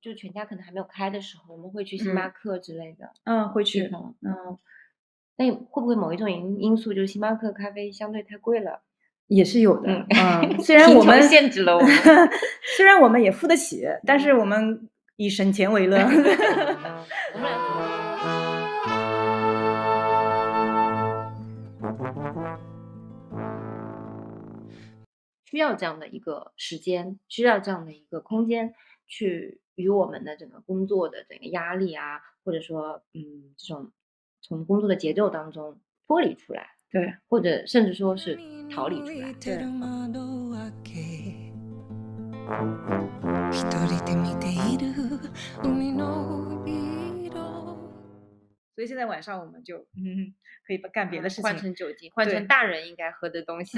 就全家可能还没有开的时候，我们会去星巴克之类的嗯，会地去。方。嗯，嗯，那会不会某一种因因素就是星巴克咖啡相对太贵了？也是有的。嗯嗯，虽然 我们限制了我们 虽然我们也付得起，但是我们以省钱为乐。我们俩需要这样的一个时间，需要这样的一个空间，去与我们的整个工作的整个压力啊，或者说嗯这种从工作的节奏当中脱离出来，对，或者甚至说是逃离出来。对一人で見ている海の色 所以现在晚上我们就嗯可以干别的事换情。成酒精，换对成大人应该喝的东西。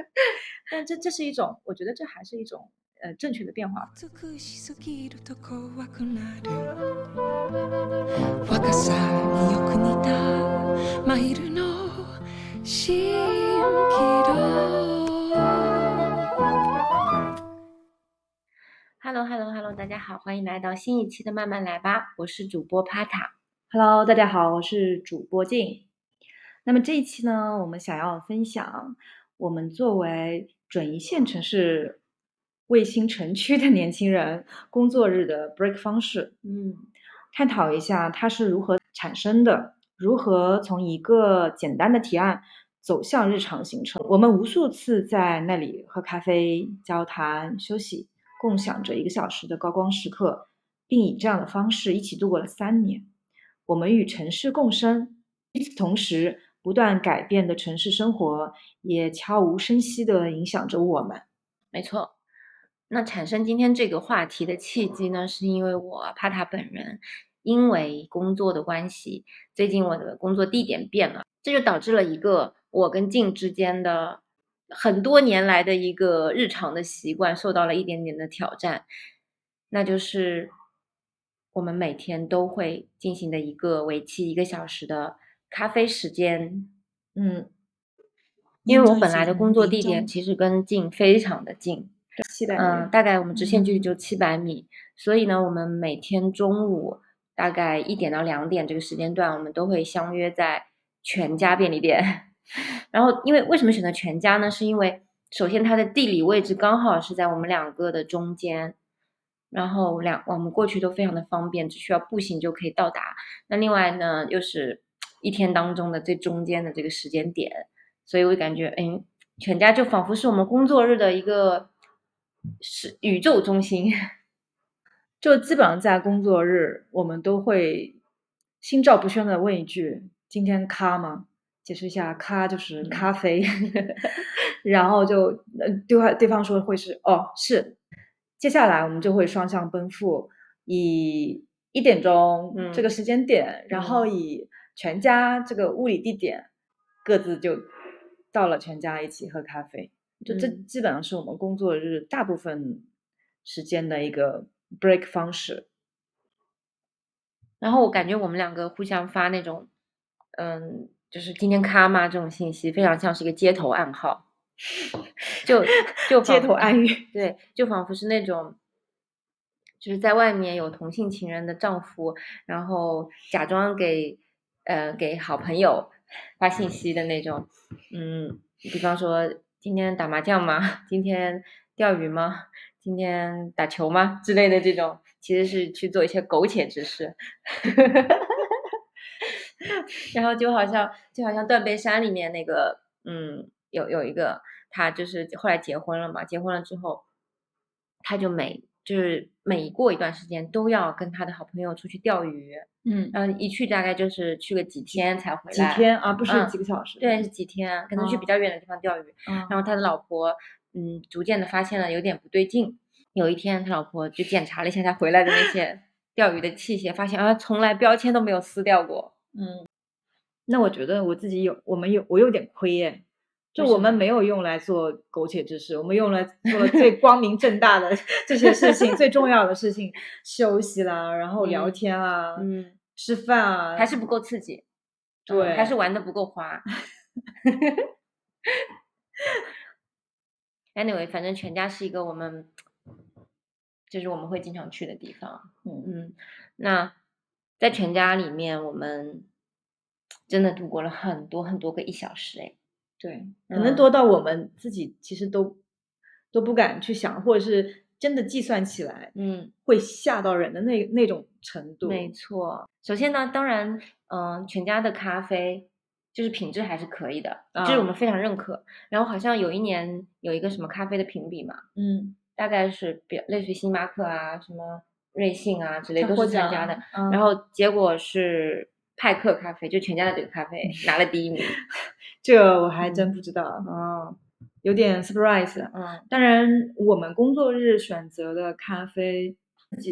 但这这是一种，我觉得这还是一种呃正确的变化。美しすぎると怖くなる若さによく似たマイルの蜃気楼 Hello Hello Hello，大家好，欢迎来到新一期的慢慢来吧，我是主播帕塔。 Hello，大家好，我是主播静。那么这一期呢，我们想要分享我们作为准一线城市卫星城区的年轻人工作日的 break 方式，嗯探讨一下它是如何产生的，如何从一个简单的提案走向日常行程。我们无数次在那里喝咖啡、交谈、休息，共享着一个小时的高光时刻，并以这样的方式一起度过了三年。我们与城市共生，与此同时，不断改变的城市生活也悄无声息地影响着我们。没错。那产生今天这个话题的契机呢，是因为我帕塔本人因为工作的关系，最近我的工作地点变了，这就导致了一个我跟静之间的很多年来的一个日常的习惯受到了一点点的挑战，那就是我们每天都会进行的一个为期一个小时的咖啡时间。嗯，因为我本来的工作地点其实跟近非常的近，嗯，大概我们直线距离嗯就七百米，所以呢，我们每天中午大概一点到两点这个时间段，我们都会相约在全家便利店。然后，因为为什么选择全家呢？是因为首先它的地理位置刚好是在我们两个的中间，然后两我们过去都非常的方便，只需要步行就可以到达。那另外呢，又是一天当中的最中间的这个时间点，所以我感觉，哎，全家就仿佛是我们工作日的一个是宇宙中心。就基本上在工作日，我们都会心照不宣的问一句：“今天咖吗？”解释一下，咖就是咖啡，然后就呃对方对方说会是哦是，接下来我们就会双向奔赴，以一点钟这个嗯时间点，然后以全家这个物理地点，各自就到了全家一起喝咖啡。就这嗯基本上是我们工作日大部分时间的一个 break 方式。然后我感觉我们两个互相发那种，嗯，就是今天咖吗这种信息，非常像是一个街头暗号，就就街头暗语，对，就仿佛是那种，就是在外面有同性情人的丈夫，然后假装给呃给好朋友发信息的那种，嗯，比方说今天打麻将吗？今天钓鱼吗？今天打球吗？之类的这种，其实是去做一些苟且之事。然后就好像就好像断背山里面那个，嗯，有有一个他就是后来结婚了嘛，结婚了之后，他就每就是每过一段时间都要跟他的好朋友出去钓鱼，嗯，然后一去大概就是去个几天才回来几，天啊不是嗯几个小时。对，是几天，可能去比哦较远的地方钓鱼。嗯，然后他的老婆，嗯，逐渐的发现了有点不对劲。有一天，他老婆就检查了一下他回来的那些钓鱼的器械，发现啊，从来标签都没有撕掉过。嗯，那我觉得我自己有，我们有，我有点亏耶。就我们没有用来做苟且之事，我们用来做了最光明正大的 这些事情，最重要的事情，休息啦，然后聊嗯天啊，嗯，吃饭啊，还是不够刺激，嗯对，还是玩的不够花。Anyway，反正全家是一个我们，就是我们会经常去的地方。嗯嗯，那在全家里面，我们真的度过了很多很多个一小时，哎，对，可能嗯多到我们自己其实都都不敢去想，或者是真的计算起来嗯，会吓到人的那那种程度。没错。首先呢，当然，嗯、全家的咖啡就是品质还是可以的，就是我啊们非常认可。然后好像有一年有一个什么咖啡的评比嘛，嗯，大概是比类似于星巴克啊、什么瑞幸啊之类都是参加的。嗯然后结果是派克咖啡，就全家的这个咖啡拿了第一名。这个我还真不知道，哦，有点 surprise。嗯当然，我们工作日选择的咖啡，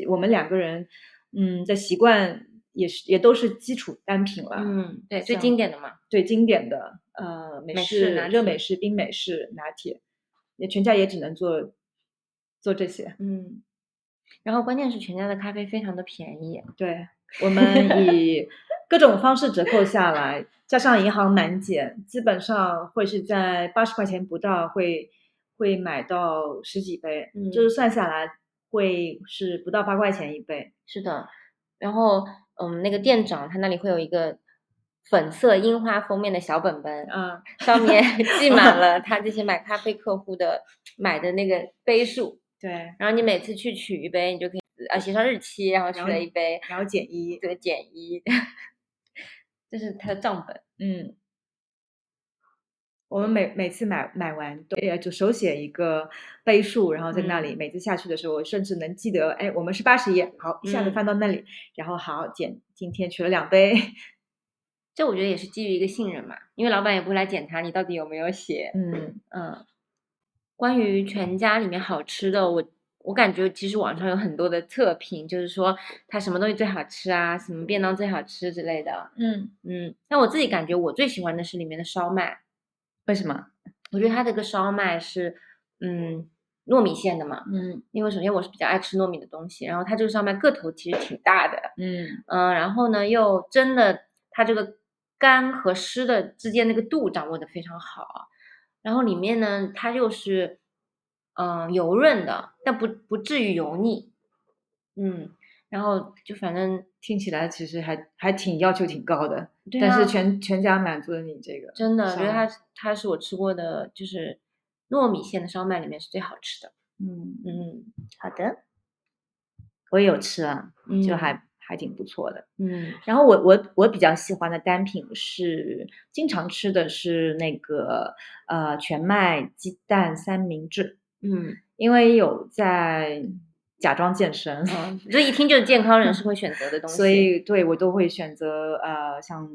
我们两个人，嗯，的习惯也是也都是基础单品了。嗯，对，最经典的嘛。最经典的，呃，美美式热美式、冰美式、拿铁，也全家也只能做做这些。嗯，然后关键是全家的咖啡非常的便宜。对，我们以各种方式折扣下来，加上银行满减，基本上会是在八十块钱不到会会买到十几杯，嗯就是算下来会是不到八块钱一杯。是的，然后嗯，那个店长他那里会有一个粉色樱花封面的小本本，啊，上面 记满了他这些买咖啡客户的买的那个杯数，对，然后你每次去取一杯，你就可以啊写上日期，然后取了一杯，然后减一，对减一，这是他的账本。嗯。我们每每次买买完都也就手写一个杯数，然后在那里、嗯每次下去的时候，我甚至能记得，哎，我们是八十页，好，一下子嗯翻到那里，然后好减，今天取了两杯，这我觉得也是基于一个信任嘛，因为老板也不会来检查你到底有没有写。嗯嗯，关于全家里面好吃的，我我感觉其实网上有很多的测评，就是说它什么东西最好吃啊，什么便当最好吃之类的。嗯，嗯，但我自己感觉我最喜欢的是里面的烧麦，为什么？我觉得它这个烧麦是嗯糯米馅的嘛，嗯。因为首先我是比较爱吃糯米的东西，然后它这个烧麦个头其实挺大的，嗯。嗯，然后呢又真的它这个干和湿的之间那个度掌握的非常好，然后里面呢它又是嗯油润的，但不不至于油腻，嗯，然后就反正听起来其实还还挺要求挺高的，对啊但是全全家满足了你这个，真的，我觉得它它是我吃过的就是糯米馅的烧麦里面是最好吃的，嗯，嗯。好的，我也有吃啊，嗯，就。还还挺不错的。嗯。然后我我我比较喜欢的单品是经常吃的是那个呃全麦鸡蛋三明治，嗯。因为有在假装健身，嗯，这一听就是健康人士 会选择的东西，所以对我都会选择呃像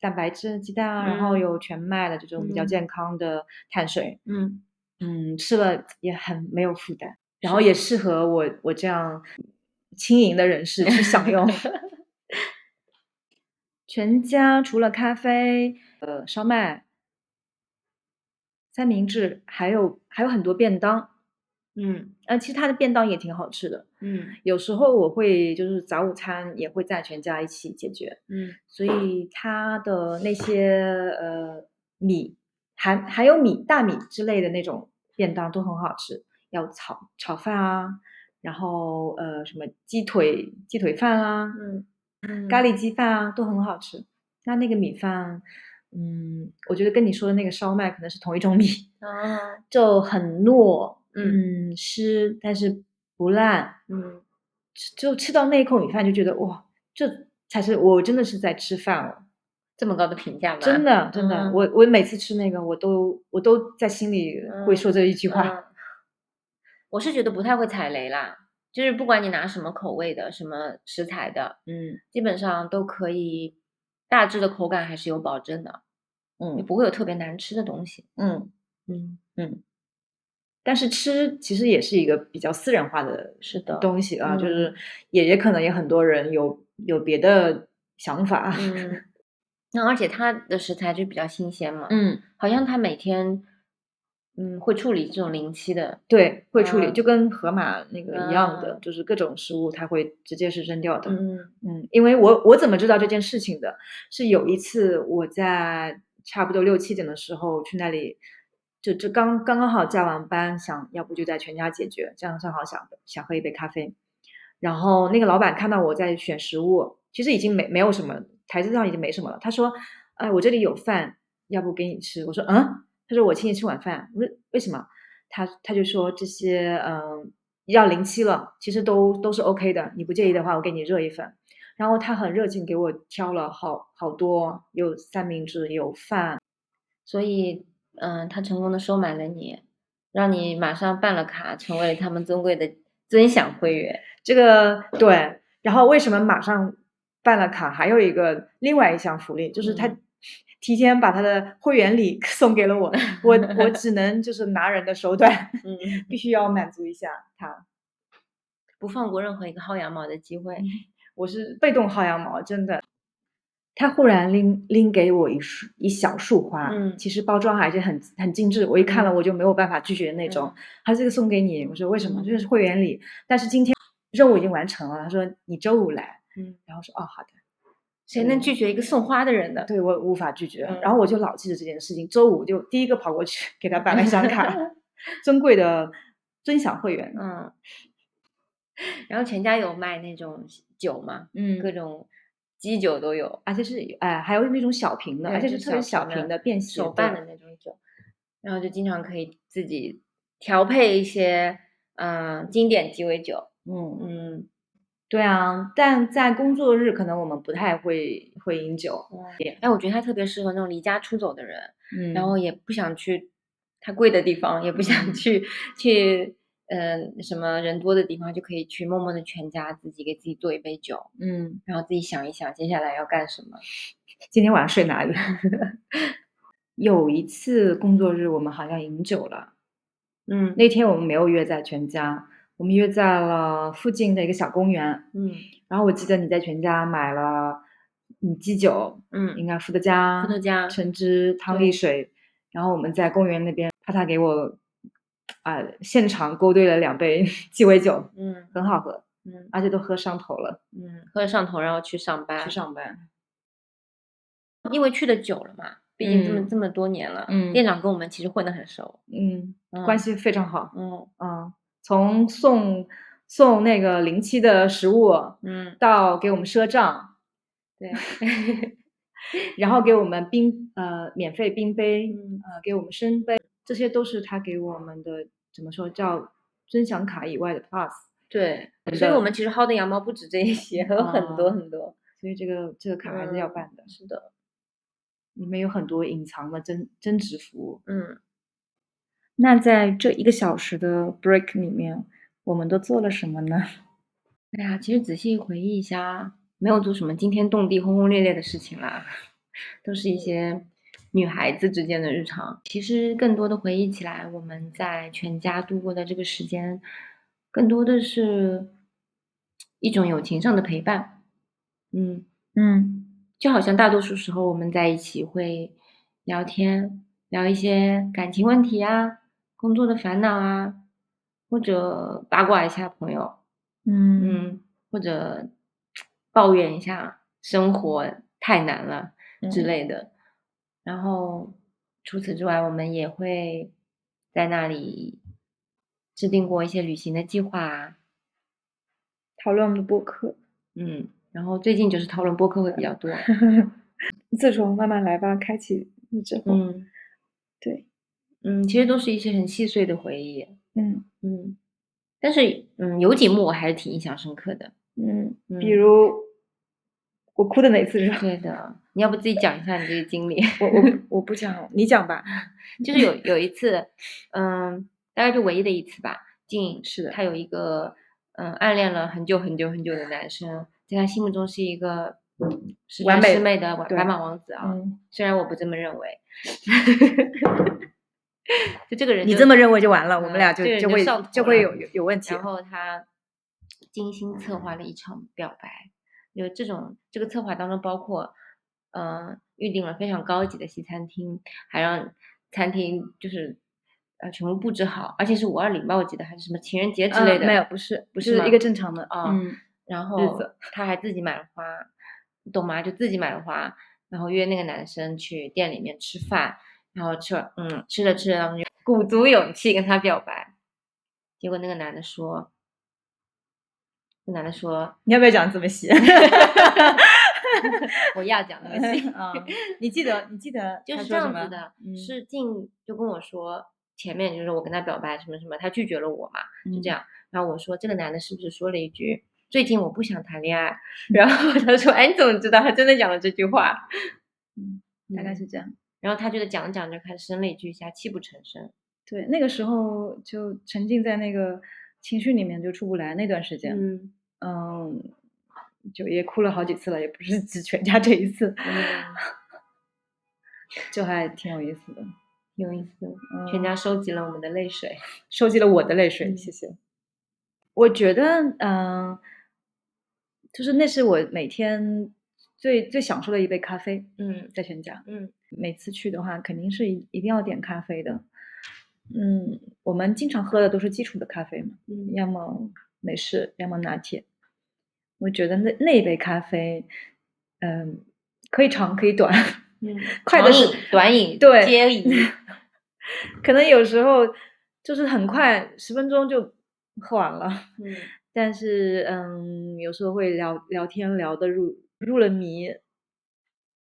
蛋白质鸡蛋啊，然后嗯有全麦的这种比较嗯。健康的碳水，嗯。嗯，吃了也很没有负担，然后也。适合我我这样轻盈的人士去享用。全家除了咖啡、呃烧麦、三明治，还有还有很多便当。嗯呃，其实它的便当也挺好吃的。嗯有时候我会就是早午餐也会在全家一起解决，嗯所以它的那些呃米还还有米大米之类的那种便当都很好吃，要炒炒饭啊，然后呃什么鸡腿鸡腿饭啊，嗯嗯，咖喱鸡饭啊都很好吃。那那个米饭，嗯，我觉得跟你说的那个烧麦可能是同一种米，啊就很糯，嗯。嗯，湿但是不烂，嗯吃就吃到那一口米饭就觉得哇，这才是我真的是在吃饭哦，这么高的评价吗？真的真的，嗯。我我每次吃那个我都我都在心里会说这一句话，嗯。我是觉得不太会踩雷啦，就是不管你拿什么口味的、什么食材的，嗯。基本上都可以，大致的口感还是有保证的，嗯。也嗯不会有特别难吃的东西。嗯。嗯，嗯，但是吃其实也是一个比较私人化的是的东西啊，就嗯是也也可能也很多人有有别的想法，嗯，那而且它的食材就比较新鲜嘛，嗯，好像它每天嗯会处理这种临期的，对，会处理，嗯就跟河马那个一样的，嗯就是各种食物它会直接是扔掉的。嗯嗯，因为我我怎么知道这件事情的？是有一次我在差不多六七点的时候去那里，就就刚刚刚好加完班，想要不就在全家解决，这样正好想想喝一杯咖啡。然后那个老板看到我在选食物，其实已经没没有什么台子上已经没什么了。他说：“哎，我这里有饭，要不给你吃？”我说：“嗯。”他说：“我请你吃晚饭。”我说：“为什么？”他他就说这些嗯要临期了，其实都都是 OK 的。你不介意的话，我给你热一份。然后他很热情，给我挑了好好多，有三明治，有饭。所以，嗯，他成功的收买了你，让你马上办了卡，成为了他们尊贵的尊享会员。这个对，然后为什么马上办了卡？还有一个另外一项福利，就是他嗯 提前把他的会员礼 送给了我，我我只能就是拿人的手短，嗯，必须要满足一下他。不放过任何一个薅羊毛的机嗯会。我是被动薅羊毛，真的。他忽然拎拎给我一束一小束花，嗯其实包装还是很很精致，我一看了我就没有办法拒绝的那种。他这个送给你，我说为什么？嗯这是会员礼，但是今天任务已经完成了。他说你周五来，嗯，然后说哦好的，谁能拒绝一个送花的人呢？对我无法拒绝。嗯然后我就老记着这件事情，周五就第一个跑过去给他办了一张卡，尊贵的尊享会员。嗯。然后全家有卖那种酒嘛，嗯各种基酒都有，而且是哎还有那种小瓶的，而且是特别小小瓶的便携手办的那种酒，然后就经常可以自己调配一些嗯经典鸡尾酒，嗯。嗯，对啊，但在工作日可能我们不太会会饮酒，哎，我觉得它特别适合那种离家出走的人，嗯然后也不想去太贵的地方，也不想嗯。去去嗯、什么人多的地方，就可以去默默的全家自己给自己做一杯酒，嗯，然后自己想一想接下来要干什么。今天晚上睡哪里？有一次工作日我们好像饮酒了，嗯那天我们没有约在全家，我们约在了附近的一个小公园。嗯然后我记得你在全家买了嗯鸡酒，嗯应该伏特加、伏特加橙汁、汤力水，然后我们在公园那边，帕塔给我啊、现场勾兑了两杯 鸡尾酒，嗯。很好喝，嗯而且都喝上头了，嗯，喝上头，然后去上班，去上班。因为去的久了嘛，毕竟这么、嗯这么多年了，嗯店长跟我们其实混得很熟，嗯，嗯关系非常好。嗯。嗯，从送送那个临期的食物嗯，到给我们赊账，对，然后给我们冰呃免费冰杯，嗯。呃给我们生杯，这些都是他给我们的怎么说叫尊享卡以外的 plus。对，所以我们其实薅的羊毛不止这一些，还有很多哦很多。所以这个这个卡还是要嗯办的，是的，里面有很多隐藏的增增值服务。嗯，那在这一个小时的 break 里面，我们都做了什么呢？哎呀，其实仔细回忆一下，没有做什么惊天动地、轰轰烈烈的事情啦，都是一些女孩子之间的日常。其实更多的回忆起来，我们在全家度过的这个时间，更多的是一种友情上的陪伴。嗯，嗯就好像大多数时候我们在一起会聊天，聊一些感情问题啊、工作的烦恼啊，或者八卦一下朋友。嗯嗯，或者抱怨一下生活太难了之嗯类的。然后除此之外，我们也会在那里制定过一些旅行的计划啊。讨论我们的播客。嗯，然后最近就是讨论播客会比较多。自从慢慢来吧开启之后，嗯，对，嗯，其实都是一些很细碎的回忆。嗯嗯，但是嗯，有几幕我还是挺印象深刻的。嗯，嗯比如我哭的那次是吧？对的，你要不自己讲一下你这个经历？我我我不讲，你讲吧。就是有有一次，嗯，大概就唯一的一次吧。静是的他有一个嗯暗恋了很久很久很久的男生，在他心目中是一个十完美全十美的对白马王子啊。嗯，虽然我不这么认为，就这个人你这么认为就完了，我们嗯俩就就会就会有有有问题。然后他精心策划了一场表白，就这种这个策划当中包括，呃，预定了非常高级的西餐厅，还让餐厅就是呃全部布置好，而且是五二零吧，我记得还是什么情人节之类的，呃没有，不是不是是一个正常的啊嗯然后他还自己买了花，你懂吗？就自己买了花，然后约那个男生去店里面吃饭，然后吃了，嗯，吃着吃着，然后就鼓足勇气跟他表白，结果那个男的说，那男的说，你要不要讲这么细？我要讲那么细，啊，你记得你记得就是这样子的，嗯是进就跟我说，前面就是我跟他表白什么什么，他拒绝了我嘛，就这嗯样。然后我说这个男的是不是说了一句最近我不想谈恋爱？然后他说哎你怎么知道？他真的讲了这句话，嗯大概是这样。然后他觉得讲着讲着开始生了一句下泣不成声。对，那个时候就沉浸在那个情绪里面，就出不来那段时间。嗯嗯，就也哭了好几次了，也不是只全家这一次，嗯，就还挺有意思的。有意思，嗯全家收集了我们的泪水。收集了我的泪水，嗯谢谢。我觉得，嗯、就是那是我每天最最享受的一杯咖啡，嗯在全家。嗯每次去的话，肯定是一一定要点咖啡的。嗯，我们经常喝的都是基础的咖啡嘛，嗯要么美式，要么拿铁。我觉得那那一杯咖啡，嗯，可以长可以短，嗯，快的是长饮短饮对接饮。可能有时候就是很快，十分钟就喝完了。嗯但是，嗯，有时候会聊聊天聊得入入了迷，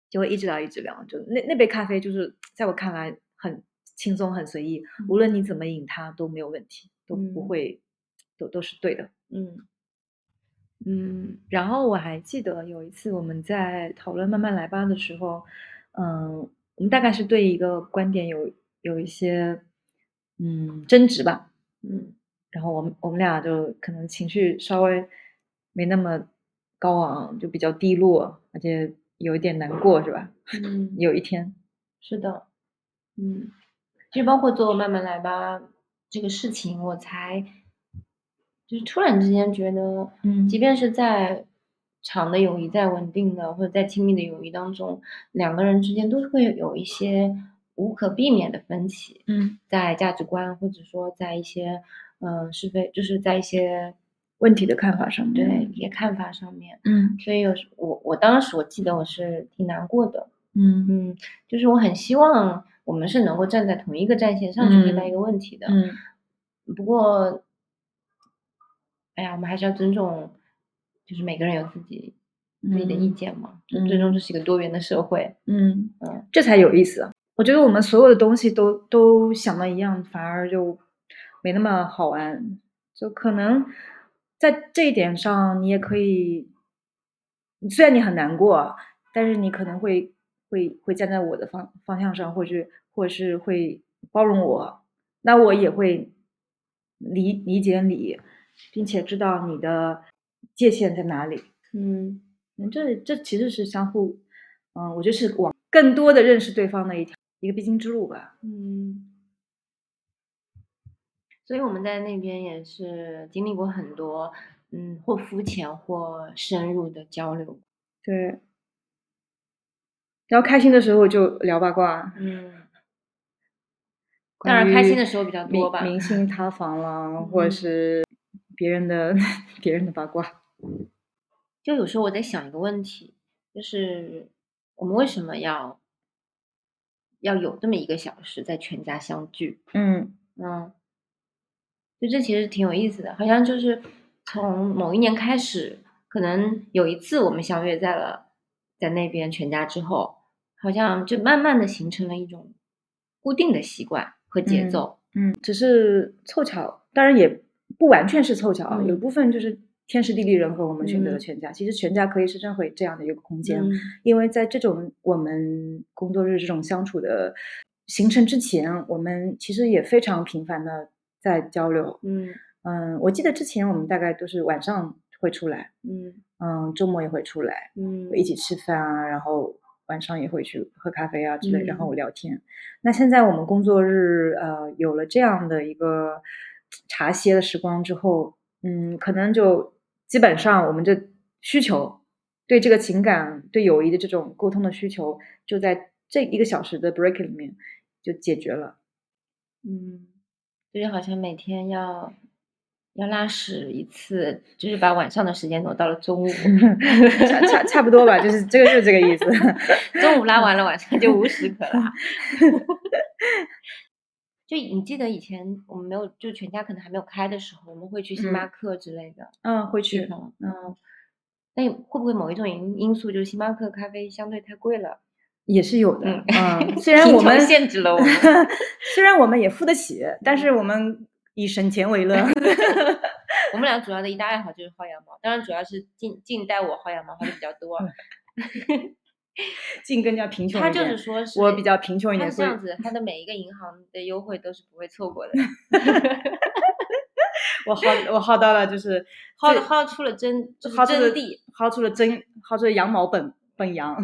就会一直聊一直聊。就那那杯咖啡，就是在我看来很轻松很随意，无论你怎么引他都没有问题，都不嗯。会，都都是对的。嗯。嗯，然后我还记得有一次我们在讨论慢慢来吧的时候，嗯，我们大概是对一个观点有有一些嗯争执吧，嗯。然后我们我们俩就可能情绪稍微没那么高昂，就比较低落，而且有一点难过，是吧？嗯，有一天，是的，嗯，其实包括做慢慢来吧这个事情，我才就是突然之间觉得，嗯。即便是在长的友谊、在稳定的或者在亲密的友谊当中，两个人之间都是会有一些无可避免的分歧，嗯，在价值观或者说在一些嗯、呃是非，就是在一些问题的看法上面，对一些看法上面，嗯。所以有时我我当时我记得我是挺难过的，嗯。嗯，就是我很希望我们是能够站在同一个战线上去看待一个问题的。嗯不过，哎呀，我们还是要尊重，就是每个人有自己自己的意嗯见嘛。就最终这是一个多元的社会。嗯嗯，这才有意思啊！我觉得我们所有的东西都都想的一样，反而就没那么好玩。就可能在这一点上，你也可以，虽然你很难过，但是你可能会会会站在我的方方向上，或者或者是会包容我，那我也会理理解你，并且知道你的界限在哪里。嗯嗯，这这其实是相互，嗯，我觉得是往更多的认识对方的一条一个必经之路吧。嗯。所以我们在那边也是经历过很多，嗯，或肤浅或深入的交流。对。然后开心的时候就聊八卦，嗯，当然开心的时候比较多吧。明星塌房了，或者嗯是别人的别人的八卦。就有时候我在想一个问题，就是我们为什么要要有这么一个小时在全家相聚？嗯嗯，就这其实挺有意思的，好像就是从某一年开始，可能有一次我们相约在了在那边全家之后，好像就慢慢的形成了一种固定的习惯和节嗯奏。嗯，只是凑巧，当然也不完全是凑巧啊，有嗯部分就是天时地利人和，我们选择了嗯全家。其实全家可以是这样会这样的一个空间。嗯因为在这种我们工作日这种相处的形成之前，我们其实也非常频繁的在交流。嗯嗯，我记得之前我们大概都是晚上会出来，嗯嗯，周末也会出来，嗯一起吃饭啊，然后晚上也会去喝咖啡啊之类，然后嗯聊天。那现在我们工作日呃有了这样的一个茶歇的时光之后，嗯，可能就基本上我们这需求对这个情感、对友谊的这种沟通的需求，就在这一个小时的 break 里面就解决了。嗯，就是好像每天要要拉屎一次，就是把晚上的时间挪到了中午，差差差不多吧，就是这个就是这个意思。中午拉完了，晚上就无屎可拉。就你记得以前我们没有，就全家可能还没有开的时候，我们会去星巴克之类的嗯，会去。嗯，那会不会某一种因因素就是星巴克咖啡相对太贵了？也是有的，嗯嗯，虽然我们限制了我们虽然我们也付得起，但是我们以省钱为乐。我们俩主要的一大爱好就是薅羊毛，当然主要是静静带我薅羊毛薅的比较多。近更加贫穷他一点，就是说是我比较贫穷一点，他这样子，他的每一个银行的优惠都是不会错过的，我薅我薅到了就是最薅薅出了真就是薅出了真谛。薅出了真薅出了羊毛本本羊，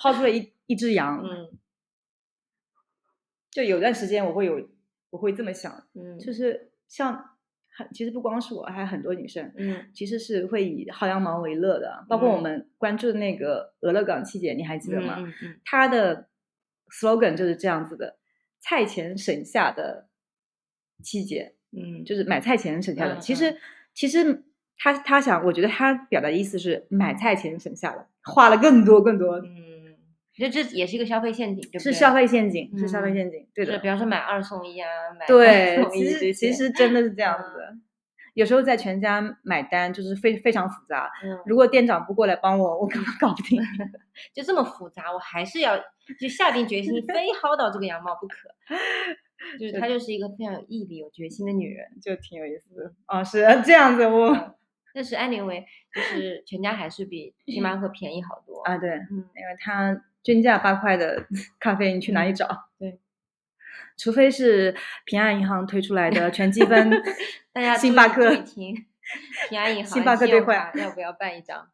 薅出了一一只羊。嗯就有段时间我会有我会这么想，嗯。就是像很其实不光是我，还有很多女生，嗯。其实是会以薅羊毛为乐的，包括我嗯。们关注的那个俄勒冈七姐，你还记得吗？嗯嗯。她的 slogan 就是这样子的：菜钱省下的七姐，嗯，就是买菜钱省下的。嗯。其实，其实他他想，我觉得他表达的意思是买菜钱省下了，花了更多更多，嗯，就这也是一个消费陷阱，对不对？是消费陷阱，是消费嗯陷阱，对的比。方说买二送一啊，买对三，送其实一其实真的是这样子的。有时候在全家买单就是非非常复杂，嗯，如果店长不过来帮我，我根本搞不定。就这么复杂，我还是要就下定决心，非薅到这个羊毛不可。就是她就是一个非常有毅力、有决心的女人。就挺有意思的。哦，是这样子，我嗯但是 anyway，就是全家还是比 星巴克便宜好多。啊，对，嗯，因为它均价八块的 咖啡，你去哪里找？对，除非是平安银行推出来的全积分 大家星巴克，听，平安银 行星巴克兑换要不要办一张？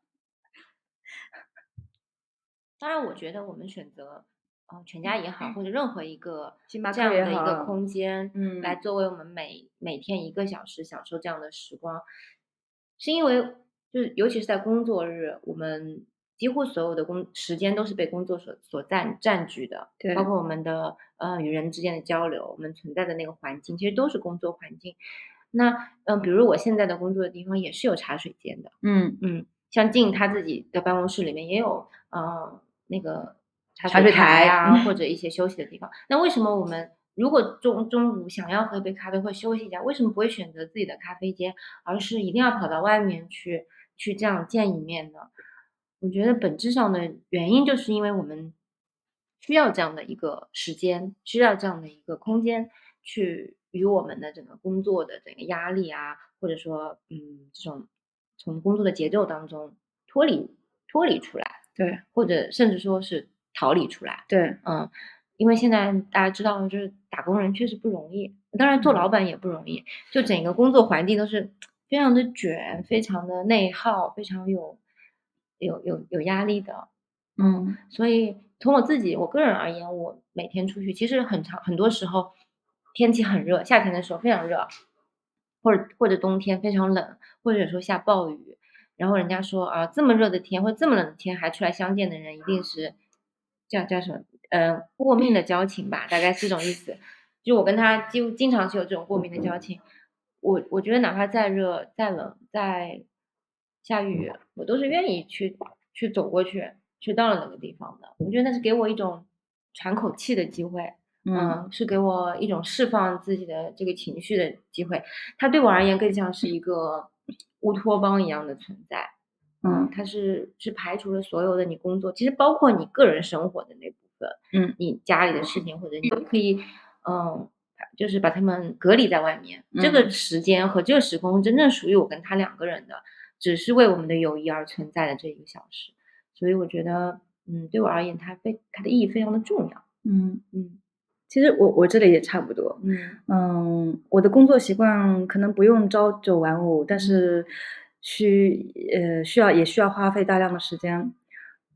当然，我觉得我们选择呃全家银行，或者任何一个星巴这样克也好的一个空间，嗯来作为我们每每天一个小时享受这样的时光，是因为就是尤其是在工作日，我们几乎所有的工时间都是被工作所所占占据的，对包括我们的呃与人之间的交流，我们存在的那个环境，其实都是工作环境。那嗯、呃比如我现在的工作的地方也是有茶水间的，嗯嗯，像静他自己的办公室里面也有呃那个茶茶水台台啊，嗯或 者一些休息的地方。那为什么我们如果中中午想要喝一杯咖啡或休息一下，为什么不会选择自己的咖啡间，而是一定要跑到外面去去这样见一面呢？我觉得本质上的原因就是因为我们需要这样的一个时间，需要这样的一个空间，去与我们的整个工作的整个压力啊，或者说嗯这种从工作的节奏当中脱离脱离出来，对或者甚至说是逃离出来。对，嗯，因为现在大家知道，就是打工人确实不容易，当然做老板也不容易，就整个工作环境都是非常的卷，非常的内耗，非常有有有有压力的。嗯所以从我自己我个人而言，我每天出去，其实很长很多时候天气很热，夏天的时候非常热，或者或者冬天非常冷，或者说下暴雨，然后人家说啊这么热的天或者这么冷的天还出来相见的人，一定是叫叫什么？呃，过命的交情吧，大概是这种意思。就我跟他几乎经常是有这种过命的交情。我我觉得哪怕再热、再冷、再下雨，我都是愿意去去走过去，去到了那个地方的。我觉得那是给我一种喘口气的机会，嗯，是给我一种释放自己的这个情绪的机会。它对我而言更像是一个乌托邦一样的存在，嗯它是是排除了所有的你工作，其实包括你个人生活的那部分，嗯，你家里的事情或者你都可以，嗯，就是把他们隔离在外面。这嗯个时间和这个时空真正属于我跟他两个人的，只是为我们的友谊而存在的这一个小时。所以我觉得，嗯，对我而言，它非它的意义非常的重要。嗯，嗯其实我我这里也差不多，嗯嗯，我的工作习惯可能不用朝九晚五，但是需呃需要也需要花费大量的时间。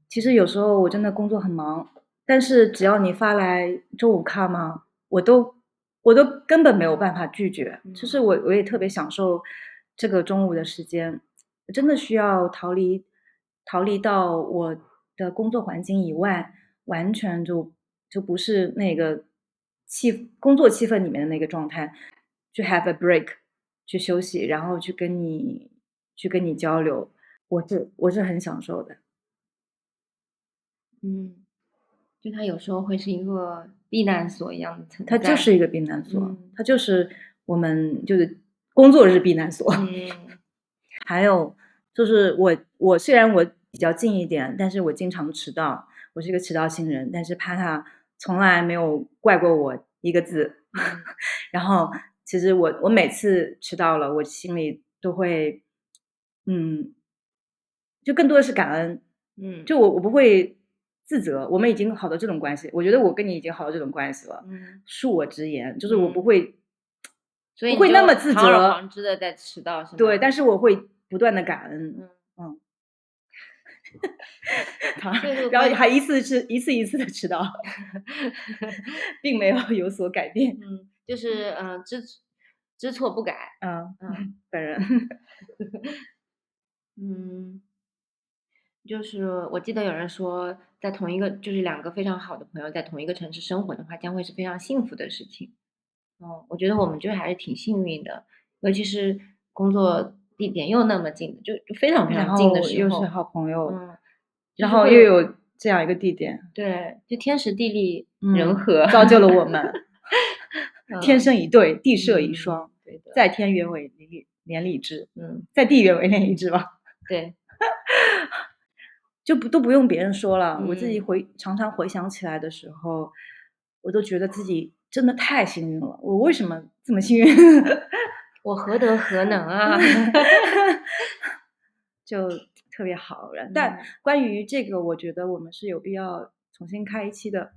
其实有时候我真的工作很忙，但是只要你发来周五卡嘛，我都我都根本没有办法拒绝。就是我我也特别享受这个中午的时间，真的需要逃离逃离到我的工作环境以外，完全就就不是那个气工作气氛里面的那个状态，去 have a break，去休息，然后去跟你去跟你交流，我是我是很享受的。嗯，就它有时候会是一个避难所一样的存在。它就是一个避难所，嗯它就是我们就是工作日避难所。嗯 还有就是我我虽然我比较近一点，但是我经常迟到，我是一个迟到新人，但是帕塔从来没有怪过我一个字。嗯 然后其实我我每次迟到了，我心里都会，嗯，就更多的是感恩。嗯，就我我不会自责，我们已经好到这种关系，我觉得我跟你已经好到这种关系了。嗯，恕我直言，就是我不嗯会，所以不会那么自堂而责皇之的在迟到是吗？对，但是我会不断的感恩。嗯 他然后还一次是一次一次的迟到，并没有有所改变。嗯，就是嗯、呃知知错不改。嗯嗯本人 嗯，就是我记得有人说，在同一个就是两个非常好的朋友在同一个城市生活的话，将会是非常幸福的事情。嗯，我觉得我们就还是挺幸运的，尤其是工作地点又那么近，就就非常非然常近后的时候，又是好朋友，嗯，然后又有这样一个地点，对，就天时地利嗯人和，造就了我们 天嗯生一对，地设一嗯双，对的，在天原为连理连理枝，嗯，在地原为连理枝吧。对，就不都不用别人说了，我自己嗯回常常回想起来的时候，我都觉得自己真的太幸运了。我为什么这么幸运？我何德何能啊？就特别好人。但嗯关于这个，我觉得我们是有必要重新开一期的，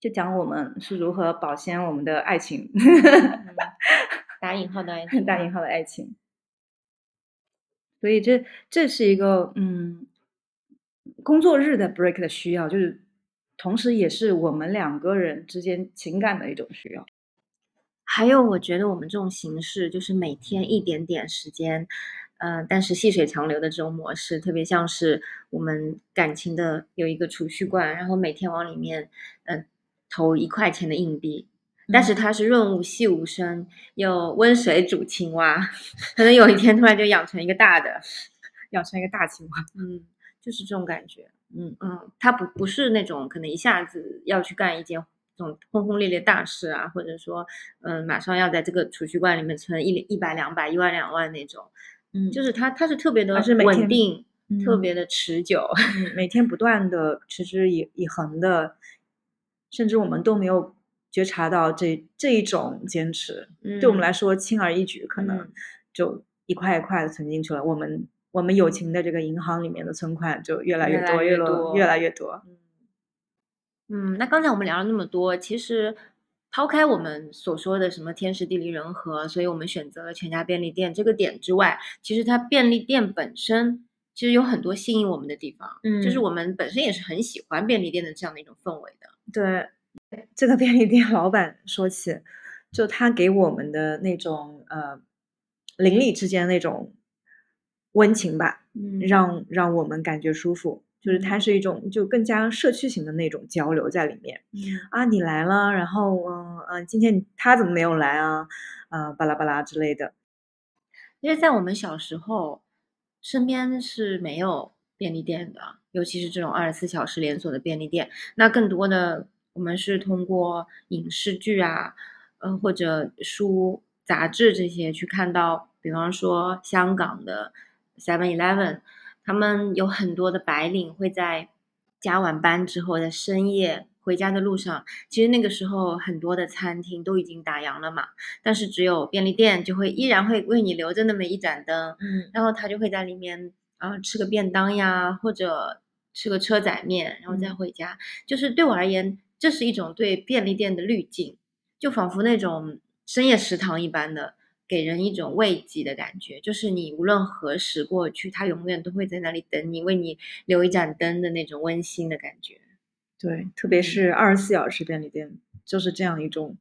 就讲我们是如何保鲜我们的爱情，嗯 打引号的爱情，打引号的爱情。所以这这是一个嗯，工作日的 break 的需要，就是同时也是我们两个人之间情感的一种需要。还有，我觉得我们这种形式，就是每天一点点时间，呃、但是细水长流的这种模式，特别像是我们感情的有一个储蓄罐，然后每天往里面，嗯、投一块钱的硬币，但是嗯它是润物细无声，又温水煮青蛙，可能有一天突然就养成一个大的，养成一个大青蛙。嗯，就是这种感觉。嗯嗯，它不不是那种可能一下子要去干一件这种轰轰烈烈大事啊，或者说，嗯，马上要在这个储蓄罐里面存一一百两百一万两万那种，嗯就是它它是特别的稳定，特嗯别的持久。嗯每天不断的持之以以恒的，甚至我们都没有觉察到这这一种坚持，对我们来说轻而易举，可能嗯就一块一块的存进去了。我们我们友情的这个银行里面的存款就越来越多，越来越多越来越多。嗯嗯，那刚才我们聊了那么多，其实抛开我们所说的什么天时地利人和，所以我们选择了全家便利店这个点之外，其实它便利店本身其实有很多吸引我们的地方，嗯就是嗯我们本身也是很喜欢便利店的这样的一种氛围的。对，这个便利店老板说起，就他给我们的那种呃邻里之间那种温情吧，嗯让让我们感觉舒服。就是它是一种就更加社区型的那种交流在里面嗯啊，你来了，然后嗯嗯、呃今天他怎么没有来啊？啊、巴拉巴拉之类的。因为在我们小时候，身边是没有便利店的，尤其是这种二十四小时连锁的便利店。那更多的我们是通过影视剧啊，呃或者书、杂志这些去看到，比方说香港的 Seven Eleven，他们有很多的白领会在加完班之后，在深夜回家的路上，其实那个时候很多的餐厅都已经打烊了嘛。但是只有便利店就会依然会为你留着那么一盏灯，嗯然后他就会在里面啊、吃个便当呀，或者吃个车仔面，然后再嗯回家。就是对我而言，这是一种对便利店的滤镜，就仿佛那种深夜食堂一般的，给人一种慰藉的感觉。就是你无论何时过去，他永远都会在那里等你，为你留一盏灯的那种温馨的感觉。对，特别嗯是二十四小时便利店，就是这样一种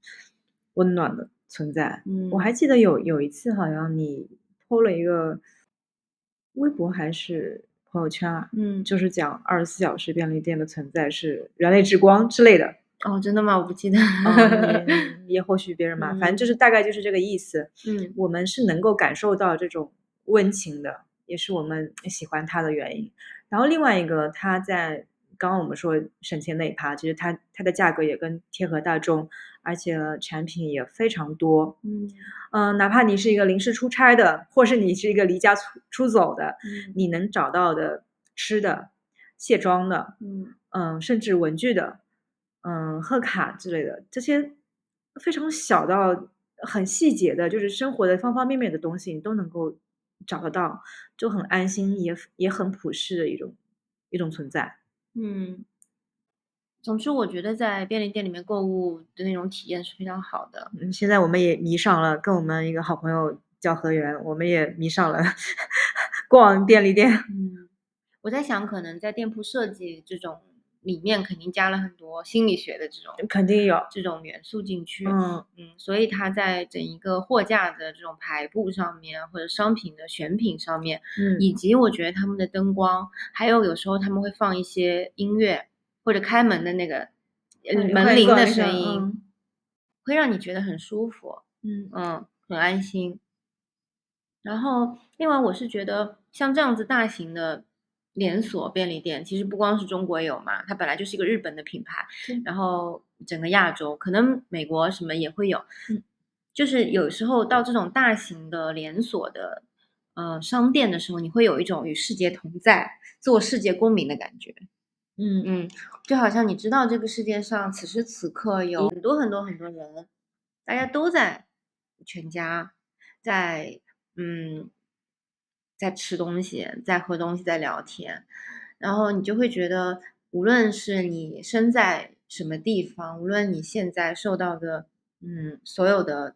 温暖的存在。嗯，我还记得有有一次，好像你 PO 了一个微博还是朋友圈啊，嗯，就是讲二十四小时便利店的存在是人类之光之类的。哦，真的吗？我不记得。嗯，也也或许别人嘛，反正嗯就是大概就是这个意思。嗯我们是能够感受到这种温情的，也是我们喜欢它的原因。然后另外一个，它在刚刚我们说省钱那一趴，其实它它的价格也更贴合大众，而且产品也非常多。嗯嗯、哪怕你是一个临时出差的，或是你是一个离家出出走的，嗯你能找到的吃的、卸妆的，嗯嗯，甚至文具的，嗯，贺卡之类的，这些非常小到很细节的，就是生活的方方面面的东西，你都能够找得到，就很安心，也也很普世的一种一种存在。嗯。总之，我觉得在便利店里面购物的那种体验是非常好的。嗯，现在我们也迷上了，跟我们一个好朋友叫何源，我们也迷上了 逛便利店。嗯，我在想，可能在店铺设计这种里面，肯定加了很多心理学的这种肯定有，这种元素进去。嗯嗯，所以它在整一个货架的这种排布上面，或者商品的选品上面，嗯以及我觉得他们的灯光，还有有时候他们会放一些音乐，或者开门的那个门铃的声音，嗯会让你觉得很舒服。嗯嗯，很安心。然后，另外我是觉得像这样子大型的连锁便利店，其实不光是中国有嘛，它本来就是一个日本的品牌，然后整个亚洲可能美国什么也会有，嗯，就是有时候到这种大型的连锁的呃商店的时候，你会有一种与世界同在、做世界公民的感觉。嗯嗯，就好像你知道这个世界上此时此刻有很多很多很多人，大家都在全家，在嗯，在吃东西，在喝东西，在聊天，然后你就会觉得，无论是你身在什么地方，无论你现在受到的嗯所有的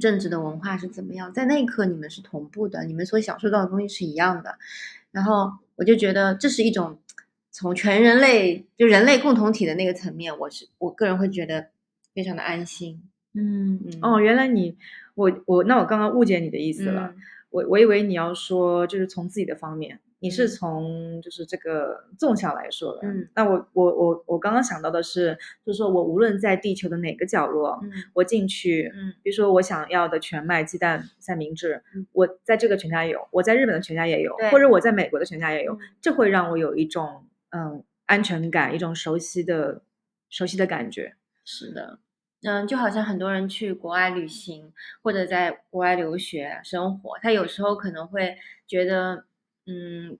政治的文化是怎么样，在那一刻你们是同步的，你们所享受到的东西是一样的。然后我就觉得这是一种从全人类就人类共同体的那个层面，我是我个人会觉得非常的安心。嗯嗯哦，原来你我我那我刚刚误解你的意思了。嗯我我以为你要说就是从自己的方面，你是嗯从就是这个纵向来说的。嗯，那我我我我刚刚想到的是，就是说我无论在地球的哪个角落，嗯我进去，嗯比如说我想要的全麦鸡蛋三明治，嗯我在这个全家有，我在日本的全家也有，或者我在美国的全家也有嗯，这会让我有一种嗯安全感，一种熟悉的熟悉的感觉。是的，嗯，就好像很多人去国外旅行或者在国外留学生活，他有时候可能会觉得，嗯，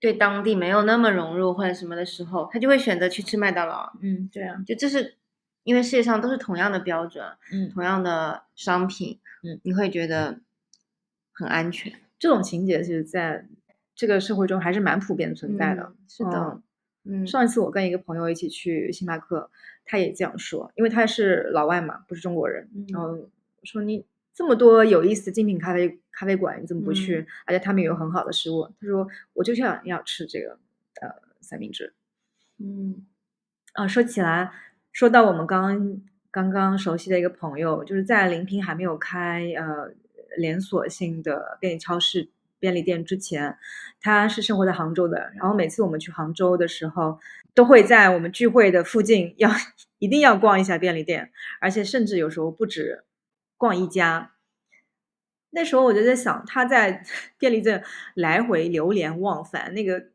对当地没有那么融入或者什么的时候，他就会选择去吃麦当劳。嗯，对啊，就这是因为世界上都是同样的标准，嗯，同样的商品，嗯，你会觉得很安全。这种情节其实在这个社会中还是蛮普遍存在的。嗯是的嗯嗯上一次我跟一个朋友一起去星巴克，他也这样说，因为他是老外嘛，不是中国人。嗯然后我说你这么多有意思的精品咖啡咖啡馆，你怎么不去？嗯而且他们有很好的食物。他说我就想要吃这个呃三明治。嗯啊，说起来，说到我们刚刚刚刚熟悉的一个朋友，就是在临平还没有开呃连锁性的便利超市、便利店之前，他是生活在杭州的。然后每次我们去杭州的时候，都会在我们聚会的附近要 一定要逛一下便利店，而且甚至有时候不止逛一家。那时候我就在想，他在 便利店来回流连忘返，那个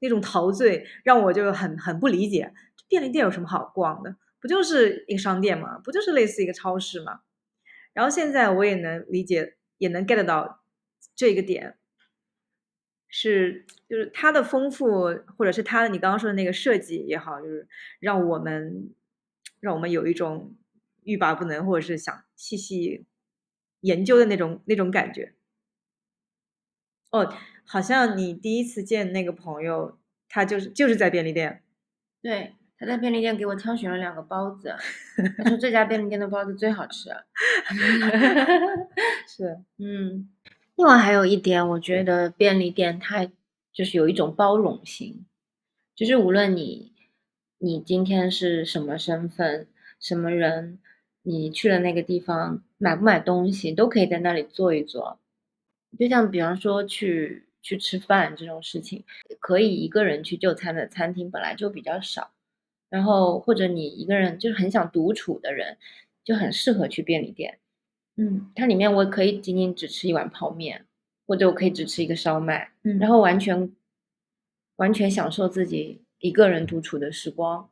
那种陶醉，让我就很很不理解。便利店有什么好逛的？不就是一个商店吗？不就是类似一个超市吗？然后现在我也能理解，也能 get 到这个点，是就是它的丰富，或者是它的你刚刚说的那个设计也好，就是让我们让我们有一种欲罢不能，或者是想细细研究的那种那种感觉。哦，好像你第一次见那个朋友，他就是就是在便利店。对，他在便利店给我挑选了两个包子，他说这家便利店的包子最好吃。是，嗯，另外还有一点，我觉得便利店它就是有一种包容性，就是无论你你今天是什么身份、什么人，你去了那个地方买不买东西，都可以在那里坐一坐。就像比方说去去吃饭这种事情，可以一个人去就餐的餐厅本来就比较少。然后或者你一个人就是很想独处的人，就很适合去便利店。嗯它里面我可以仅仅只吃一碗泡面，或者我可以只吃一个烧麦，嗯，然后完全完全享受自己一个人独处的时光。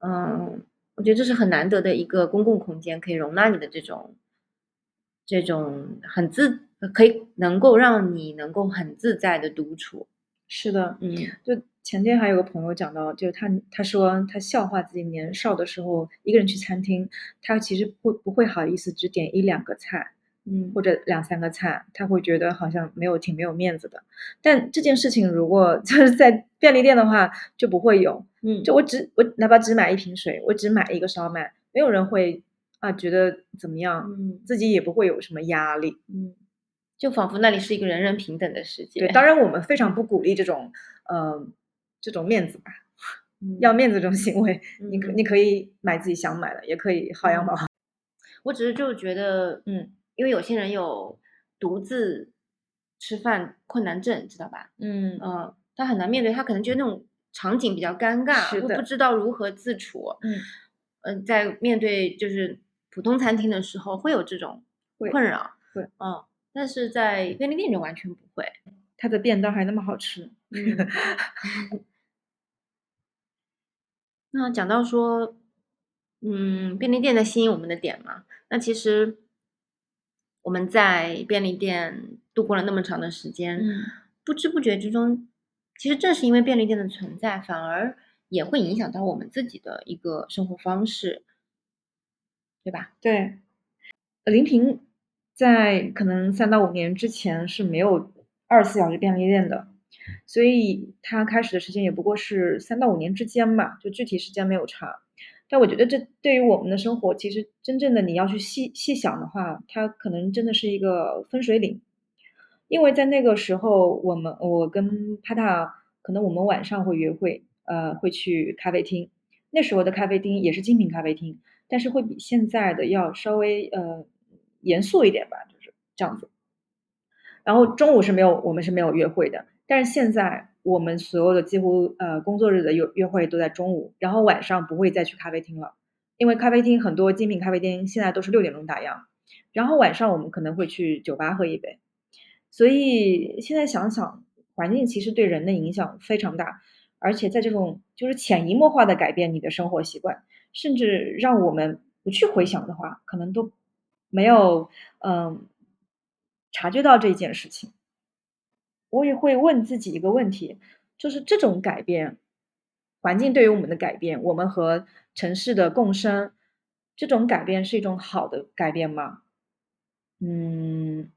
嗯，我觉得这是很难得的一个公共空间，可以容纳你的这种这种很自可以能够让你能够很自在的独处。是的，嗯就前天还有个朋友讲到，就是他他说他笑话自己年少的时候一个人去餐厅，他其实不不会好意思只点一两个菜嗯或者两三个菜，他会觉得好像没有挺没有面子的。但这件事情如果 就是在便利店的话就不会有，嗯，就我只我哪怕只买一瓶水，我只买一个烧麦，没有人会啊觉得怎么样，嗯自己也不会有什么压力。嗯，就仿佛那里是一个人人平等的世界。对，当然我们非常不鼓励这种呃这种面子吧。嗯要面子这种行为，你可嗯你可以买自己想买的，也可以薅羊毛。我只是就觉得，嗯因为有些人有独自吃饭困难症，知道吧？嗯嗯，他很难面对，他可能觉得那种场景比较尴尬，不知道如何自处。嗯，嗯、在面对就是普通餐厅的时候，会有这种困扰。会嗯，但是在便利店就完全不会。它的便当还那么好吃。嗯，那讲到说，嗯，便利店在吸引我们的点嘛，那其实我们在便利店度过了那么长的时间，嗯不知不觉之中，其实正是因为便利店的存在，反而也会影响到我们自己的一个生活方式，对吧？对，林平在可能三到五年之前是没有二十四小时便利店的，所以它开始的时间也不过是三到五年之间吧，就具体时间没有查。但我觉得这对于我们的生活，其实真正的你要去细细想的话，它可能真的是一个分水岭。因为在那个时候，我们我跟帕塔可能我们晚上会约会，呃，会去咖啡厅。那时候的咖啡厅也是精品咖啡厅，但是会比现在的要稍微呃严肃一点吧，就是这样子。然后中午是没有我们是没有约会的，但是现在我们所有的几乎呃工作日的约约会都在中午，然后晚上不会再去咖啡厅了，因为咖啡厅很多精品咖啡厅现在都是六点钟打烊，然后晚上我们可能会去酒吧喝一杯。所以现在想想，环境其实对人的影响非常大，而且在这种就是潜移默化的改变你的生活习惯，甚至让我们不去回想的话，可能都没有嗯察觉到这件事情。我也会问自己一个问题，就是这种改变，环境对于我们的改变，我们和城市的共生，这种改变是一种好的改变吗？嗯，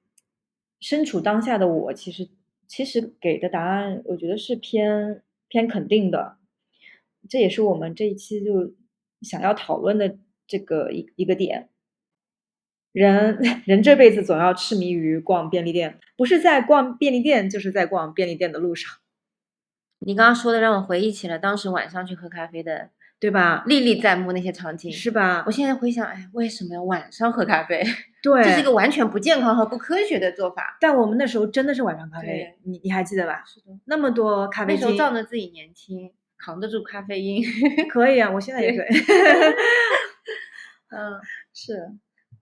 身处当下的我，其实其实给的答案，我觉得是偏偏肯定的。这也是我们这一期就想要讨论的这个一一个点。人 人这辈子总要痴迷于逛便利店，不是在逛便利店，就是在逛便利店的路上，你刚刚说的让我回忆起了当时晚上去喝咖啡的对吧？历历在目那些场景。是吧我？现在回想，哎，为什么要晚上喝咖啡？对，这是一个完全不健康和不科学的做法。但我们那时候真的是晚上咖啡，你你还记得吧？是的，那么多咖啡那时候，仗着自己年轻，扛得住咖啡因。可以啊，我现在也可以。嗯，是，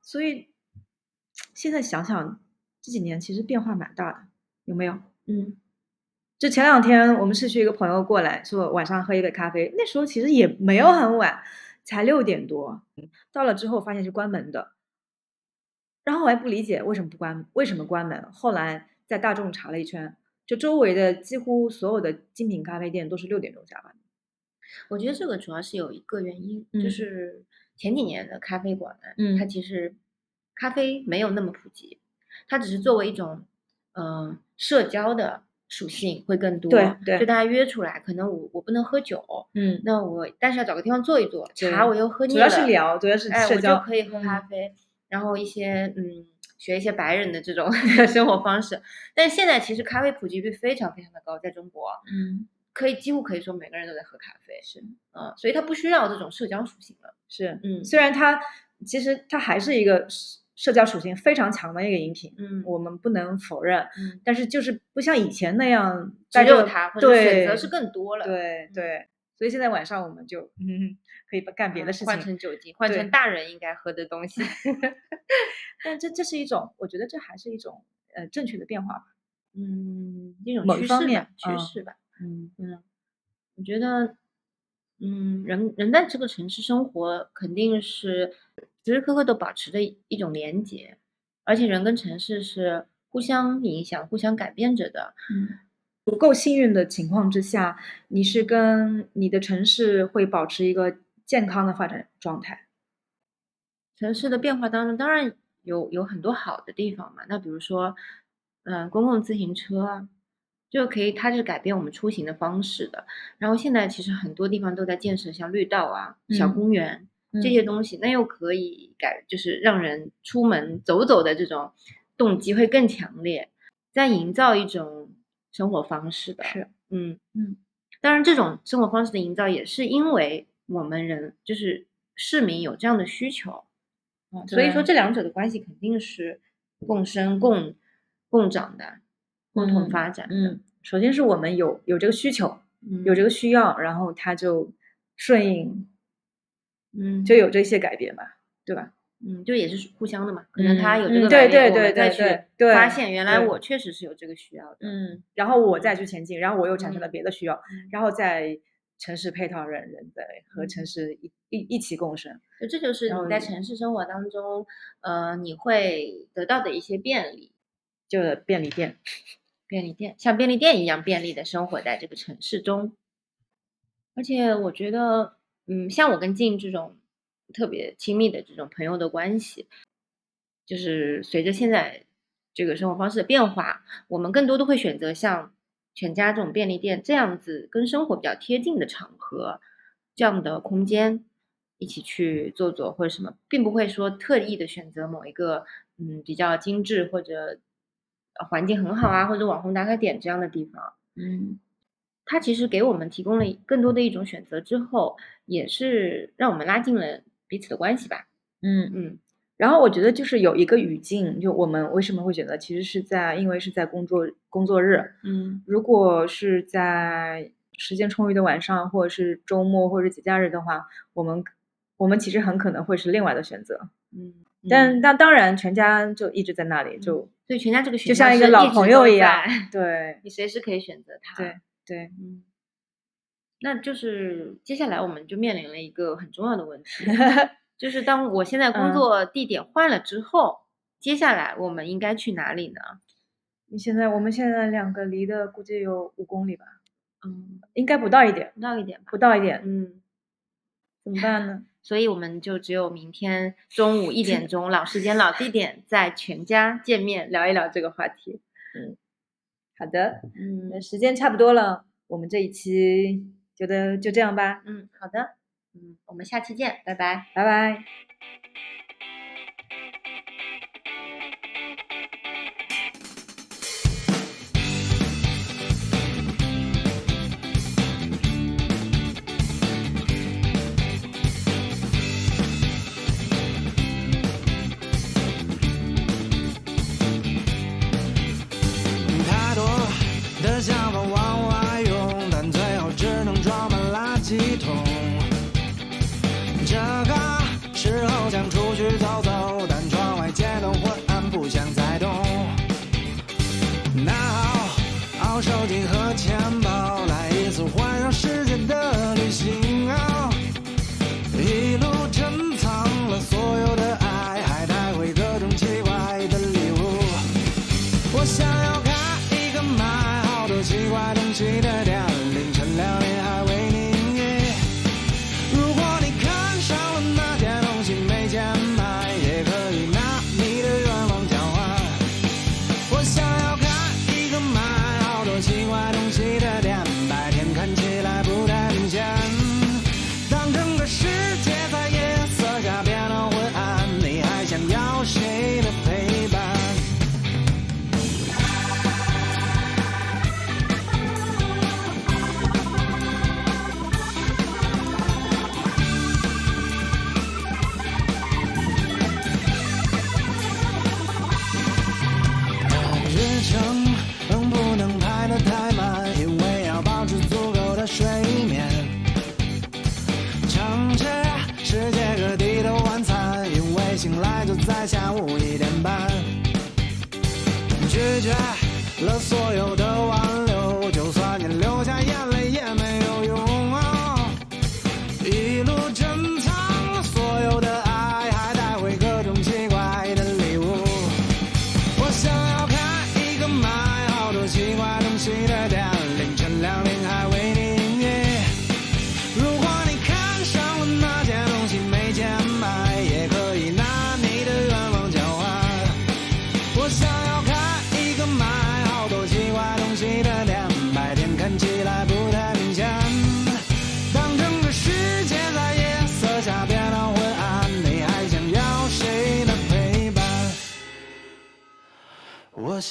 所以现在想想，这几年其实变化蛮大的，有没有？嗯，就前两天我们市区一个朋友过来说晚上喝一杯咖啡，那时候其实也没有很晚，才六点多。到了之后发现是关门的，然后我还不理解为什么不关，为什么关门。后来在大众查了一圈，就周围的几乎所有的精品咖啡店都是六点钟下班。我觉得这个主要是有一个原因，就嗯是前几年的咖啡馆，嗯它其实咖啡没有那么普及，它只是作为一种嗯、呃社交的属性会更多。对对就大家约出来，可能我我不能喝酒，嗯，那我但是要找个地方坐一坐，茶我又喝腻了主，要是聊，主要是哎，我社交，就可以喝嗯咖啡，然后一些嗯，学一些白人的这种 生活方式。但是现在其实咖啡普及率非常非常的高，在中国嗯，可以几乎可以说每个人都在喝咖啡，是嗯，所以它不需要这种社交属性了。是，嗯虽然它其实它还是一个社社交属性非常强的一个饮品，嗯我们不能否认，嗯，但是就是不像以前那样只有它，或者选择是更多了。对嗯对，所以现在晚上我们就嗯 可以干别的事情，换成酒精，换成大人应该喝的东西。但这这是一种，我觉得这还是一种呃正确的变化吧。嗯，一种趋势吧，趋嗯势吧。嗯嗯，我觉得，嗯，人人在这个城市生活，肯定是时时刻刻都保持着一种连结，而且人跟城市是互相影响、互相改变着的。嗯，足够幸运的情况之下，你是跟你的城市会保持一个健康的发展状态。城市的变化当中，当然有有很多好的地方嘛。那比如说，嗯、公共自行车啊，就可以，它是改变我们出行的方式的。然后现在其实很多地方都在建设像绿道啊、小嗯公园、这嗯些东西，那又可以改，就是让人出门走走的这种动机会更强烈，在营造一种生活方式的。是，嗯嗯，当然，这种生活方式的营造也是因为我们人就是市民有这样的需求。啊，所以说这两者的关系肯定是共生、共共长的，共同嗯发展的。嗯，首先是我们有有这个需求，嗯，有这个需要，然后它就顺应，嗯，就有这些改变吧，对吧？嗯，就也是互相的嘛。可能他嗯有这个嗯对对对再对对发现原来我确实是有这个需要的。嗯，然后我再去前进，然后我又产生了嗯别的需要，嗯然后在城市配套人人在和城嗯市一一一起共生。就这就是你在城市生活当中，呃，你会得到的一些便利。就便利店，便利店像便利店一样便利的生活在这个城市中。而且我觉得，嗯，像我跟静这种特别亲密的这种朋友的关系，就是随着现在这个生活方式的变化，我们更多的会选择像全家这种便利店这样子跟生活比较贴近的场合，这样的空间一起去坐坐或者什么，并不会说特意的选择某一个嗯比较精致或者环境很好啊或者网红打卡点这样的地方。嗯它其实给我们提供了更多的一种选择之后，也是让我们拉近了彼此的关系吧。嗯。嗯然后我觉得就是有一个语境，就我们为什么会选择，其实是在因为是在工作工作日，嗯如果是在时间充裕的晚上，或者是周末或者节假日的话，我们我们其实很可能会是另外的选择。嗯，但但当然，全家就一直在那里，就所以全家这个选就像一个老朋友一样，对你随时可以选择他。对对，嗯，那就是接下来我们就面临了一个很重要的问题，就是当我现在工嗯作地点换了之后，接下来我们应该去哪里呢？你现在我们现在两个离的估计有五公里吧，嗯，应该不到一点，不到一点。不到一点，嗯，怎么办呢？所以我们就只有明天中午一点钟，老时间老地点，在全家见面聊一聊这个话题。嗯好的，嗯那时间差不多了，我们这一期觉得就这样吧，嗯，好的，嗯，我们下期见，拜拜。拜拜。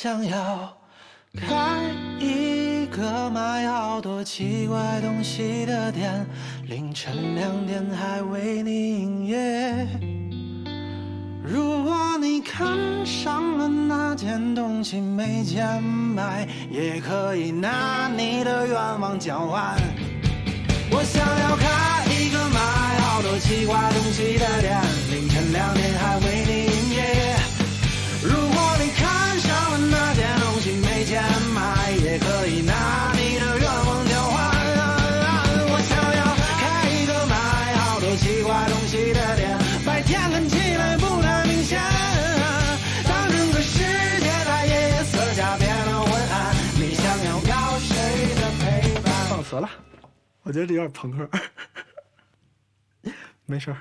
想要开一个卖好多奇怪东西的店，凌晨两点还为你营业。如果你看上了那件东西没钱买，也可以拿你的愿望交换。我想要开一个卖好多奇怪东西的店，凌晨两点还为你可以拿你的愿望交换。我想要开一个卖好多奇怪东西的店，白天看起来不太明显。当整个世界在夜色下变得昏暗，你想要要谁的陪伴？放词了，我觉得这有点朋克。没事儿。